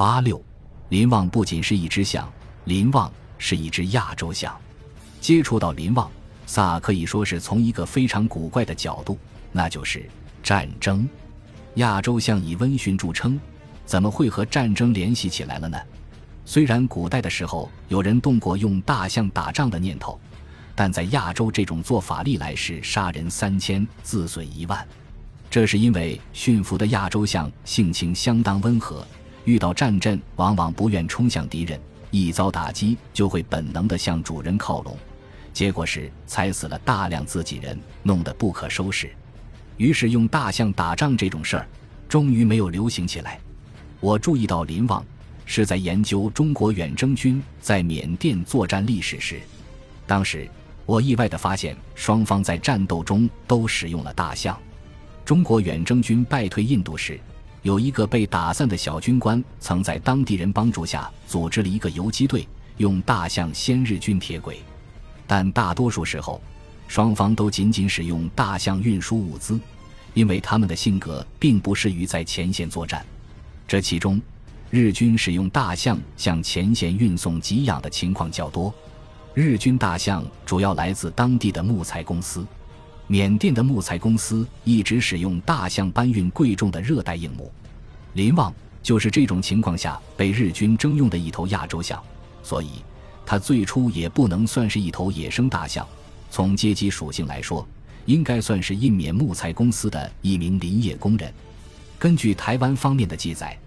八六，林旺不仅是一只象，林旺是一只亚洲象。接触到林旺，萨可以说是从一个非常古怪的角度，那就是战争。亚洲象以温驯著称，怎么会和战争联系起来了呢？虽然古代的时候有人动过用大象打仗的念头，但在亚洲这种做法历来是杀人三千，自损一万。这是因为驯服的亚洲象性情相当温和，遇到战阵往往不愿冲向敌人，一遭打击就会本能地向主人靠拢，结果是踩死了大量自己人，弄得不可收拾。于是用大象打仗这种事儿，终于没有流行起来。我注意到林旺是在研究中国远征军在缅甸作战历史时，当时我意外地发现双方在战斗中都使用了大象。中国远征军败退印度时，有一个被打散的小军官曾在当地人帮助下组织了一个游击队，用大象先日军铁轨，但大多数时候。双方都仅仅使用大象运输物资，因为他们的性格并不适于在前线作战。这其中，日军使用大象向前线运送给养的情况较多。日军大象主要来自当地的木材公司，缅甸的木材公司一直使用大象搬运贵重的热带硬木。林旺就是这种情况下被日军征用的一头亚洲象，所以它最初也不能算是一头野生大象。从阶级属性来说，应该算是印缅木材公司的一名林业工人。根据台湾方面的记载，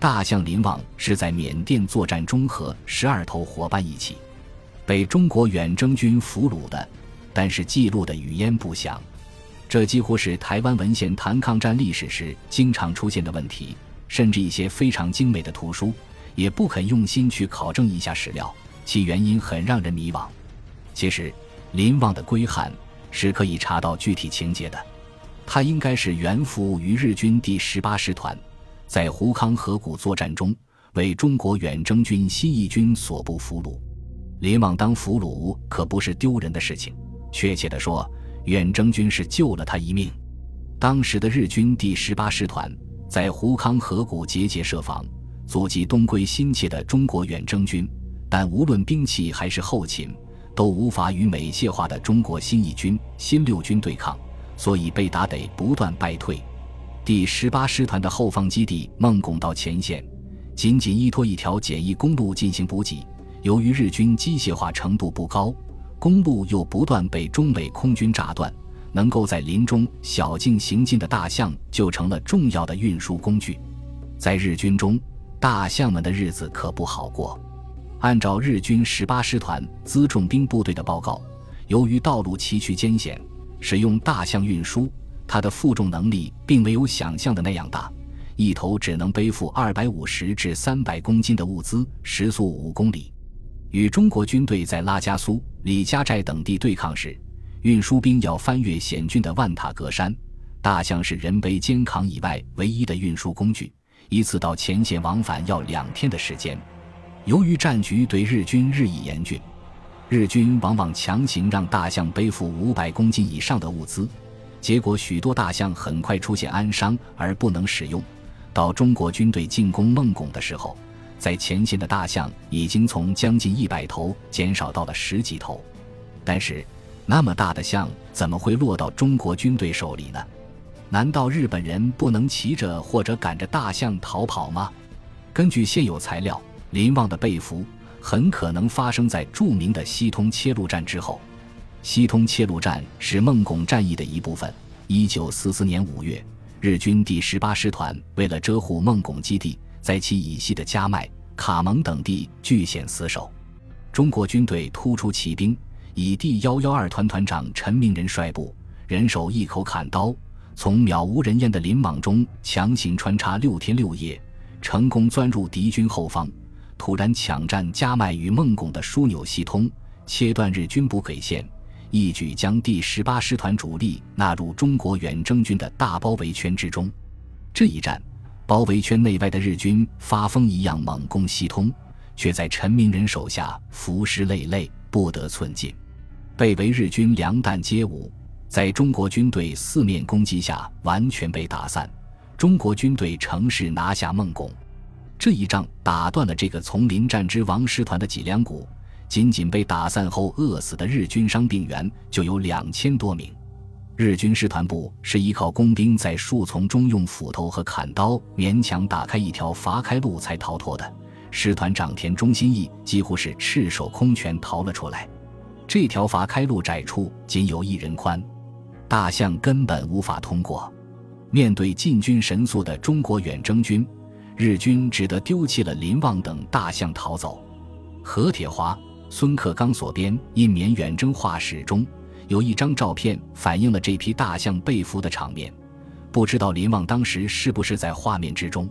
大象林旺是在缅甸作战中和十二头伙伴一起，被中国远征军俘虏的，但是记录的语焉不详。这几乎是台湾文献谈抗战历史时经常出现的问题，甚至一些非常精美的图书也不肯用心去考证一下史料，其原因很让人迷惘。其实。林旺的归汉是可以查到具体情节的，他应该是原服务于日军第十八师团，在胡康河谷作战中为中国远征军新一军所部俘虏。林旺当俘虏可不是丢人的事情，确切地说，远征军是救了他一命。当时的日军第十八师团在胡康河谷节节设防，阻击东归心切的中国远征军，但无论兵器还是后勤。都无法与美械化的中国新一军、新六军对抗，所以被打得不断败退。第十八师团的后方基地孟拱到前线，仅仅依托一条简易公路进行补给。由于日军机械化程度不高，公路又不断被中美空军炸断，能够在林中小径行进的大象就成了重要的运输工具。在日军中，大象们的日子可不好过。按照日军十八师团辎重兵部队的报告，由于道路崎岖艰险，使用大象运输，它的负重能力并没有想象的那样大，一头只能背负二百五十至三百公斤的物资，时速五公里。与中国军队在拉加苏、李家寨等地对抗时，运输兵要翻越险峻的万塔格山，大象是人背肩扛以外唯一的运输工具，一次到前线往返要两天的时间。由于战局对日军日益严峻，日军往往强行让大象背负五百公斤以上的物资，结果许多大象很快出现鞍伤而不能使用。到中国军队进攻孟拱的时候，在前线的大象已经从将近一百头减少到了十几头。但是，那么大的象怎么会落到中国军队手里呢？难道日本人不能骑着或者赶着大象逃跑吗？根据现有材料。林旺的被俘很可能发生在著名的西通切路战之后。西通切路战是孟拱战役的一部分。一九四四年五月，日军第十八师团为了遮护孟拱基地，在其以西的加麦、卡蒙等地据险死守。中国军队突出骑兵，以第幺幺二团团长陈明仁率部，人手一口砍刀，从渺无人烟的林莽中强行穿插六天六夜，成功钻入敌军后方。突然抢占加麦与孟拱的枢纽系通，切断日军补给线，一举将第十八师团主力纳入中国远征军的大包围圈之中。这一战，包围圈内外的日军发疯一样猛攻西通，却在陈明仁手下浮尸累累，不得寸进，被围日军粮弹皆无，在中国军队四面攻击下完全被打散。中国军队乘势拿下孟拱。这一仗打断了这个从林战之王师团的脊梁骨，仅仅被打散后饿死的日军伤病员就有两千多名。日军师团部是依靠工兵在树丛中用斧头和砍刀勉强打开一条伐开路才逃脱的。师团长田中心义几乎是赤手空拳逃了出来。这条伐开路窄处仅有一人宽，大象根本无法通过。面对进军神速的中国远征军，日军只得丢弃了林旺等大象逃走。何铁华、孙克刚所编《印缅远征画史》中。有一张照片反映了这批大象被俘的场面，不知道林旺当时是不是在画面之中。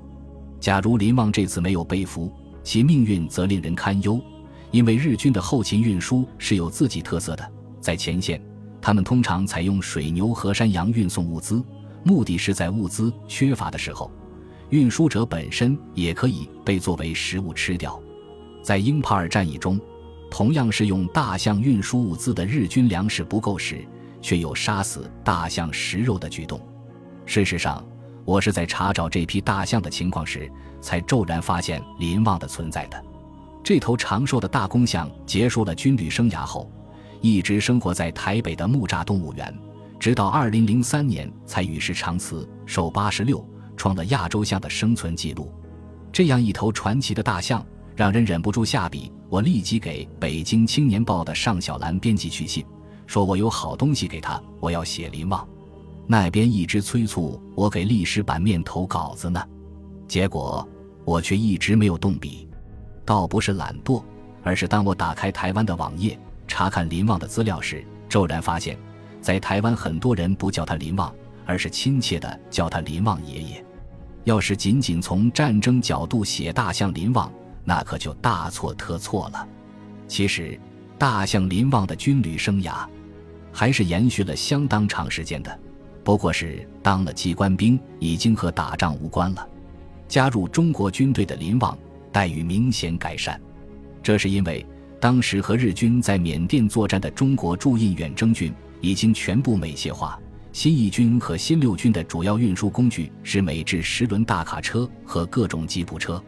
假如林旺这次没有被俘，其命运则令人堪忧，因为日军的后勤运输是有自己特色的。在前线，他们通常采用水牛和山羊运送物资，目的是在物资缺乏的时候，运输者本身也可以被作为食物吃掉。在英帕尔战役中。同样是用大象运输物资的日军粮食不够时，却有杀死大象食肉的举动。事实上，我是在查找这批大象的情况时，才骤然发现林旺的存在的。这头长寿的大公象结束了军旅生涯后，一直生活在台北的木栅动物园，直到2003年才与世长辞，寿86，创了亚洲象的生存记录。这样一头传奇的大象。让人忍不住下笔，我立即给《北京青年报》的尚小兰编辑去信，说我有好东西给他，我要写林旺。那边一直催促我给历史版面投稿子呢，结果我却一直没有动笔。倒不是懒惰，而是当我打开台湾的网页查看林旺的资料时，骤然发现，在台湾很多人不叫他林旺，而是亲切的叫他林旺爷爷。要是仅仅从战争角度写大象林旺，那可就大错特错了。其实，大象林旺的军旅生涯，还是延续了相当长时间的。不过是当了机关兵，已经和打仗无关了。加入中国军队的林旺待遇明显改善，这是因为当时和日军在缅甸作战的中国驻印远征军已经全部美械化。新一军和新六军的主要运输工具是美制十轮大卡车和各种吉普车。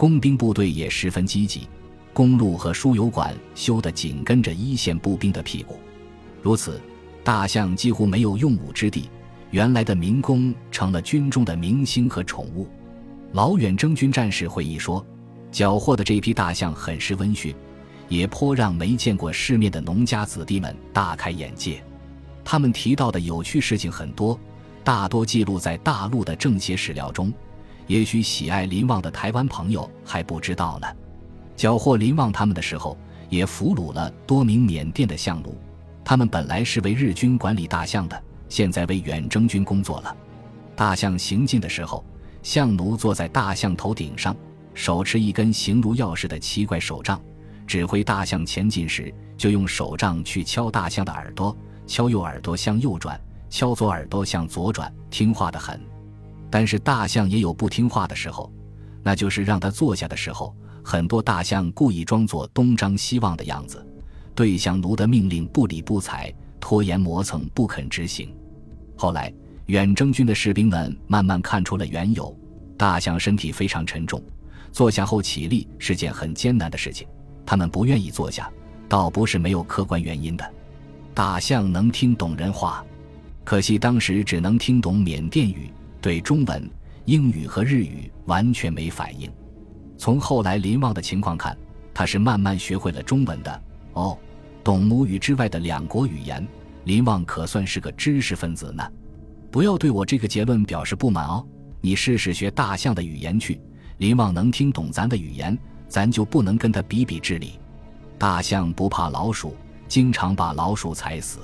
工兵部队也十分积极，公路和输油管修得紧跟着一线步兵的屁股，如此，大象几乎没有用武之地。原来的民工成了军中的明星和宠物。老远征军战士回忆说，缴获的这批大象很是温驯，也颇让没见过世面的农家子弟们大开眼界。他们提到的有趣事情很多，大多记录在大陆的政协史料中。也许喜爱林旺的台湾朋友还不知道呢。缴获林旺他们的时候，也俘虏了多名缅甸的象奴。他们本来是为日军管理大象的，现在为远征军工作了。大象行进的时候，象奴坐在大象头顶上，手持一根形如钥匙的奇怪手杖，指挥大象前进时，就用手杖去敲大象的耳朵，敲右耳朵向右转，敲左耳朵向左转，听话的很。但是大象也有不听话的时候，那就是让它坐下的时候。很多大象故意装作东张西望的样子，对象奴的命令不理不睬，拖延磨蹭不肯执行。后来远征军的士兵们慢慢看出了缘由：大象身体非常沉重，坐下后起立是件很艰难的事情。他们不愿意坐下，倒不是没有客观原因的。大象能听懂人话，可惜当时只能听懂缅甸语。对中文、英语和日语完全没反应。从后来林旺的情况看，他是慢慢学会了中文的。哦，懂母语之外的两国语言，林旺可算是个知识分子呢。不要对我这个结论表示不满哦。你试试学大象的语言去，林旺能听懂咱的语言，咱就不能跟他比比智力。大象不怕老鼠，经常把老鼠踩死。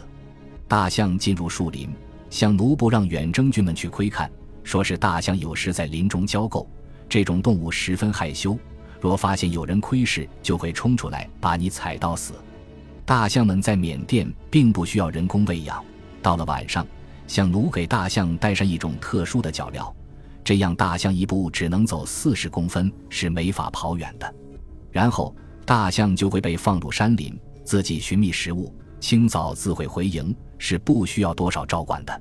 大象进入树林，向奴不让远征军们去窥看。说是大象有时在林中交媾，这种动物十分害羞，若发现有人窥视，就会冲出来把你踩到死。大象们在缅甸并不需要人工喂养，到了晚上，象奴给大象带上一种特殊的脚镣，这样大象一步只能走四十公分，是没法跑远的。然后大象就会被放入山林，自己寻觅食物，清早自会回营，是不需要多少照管的。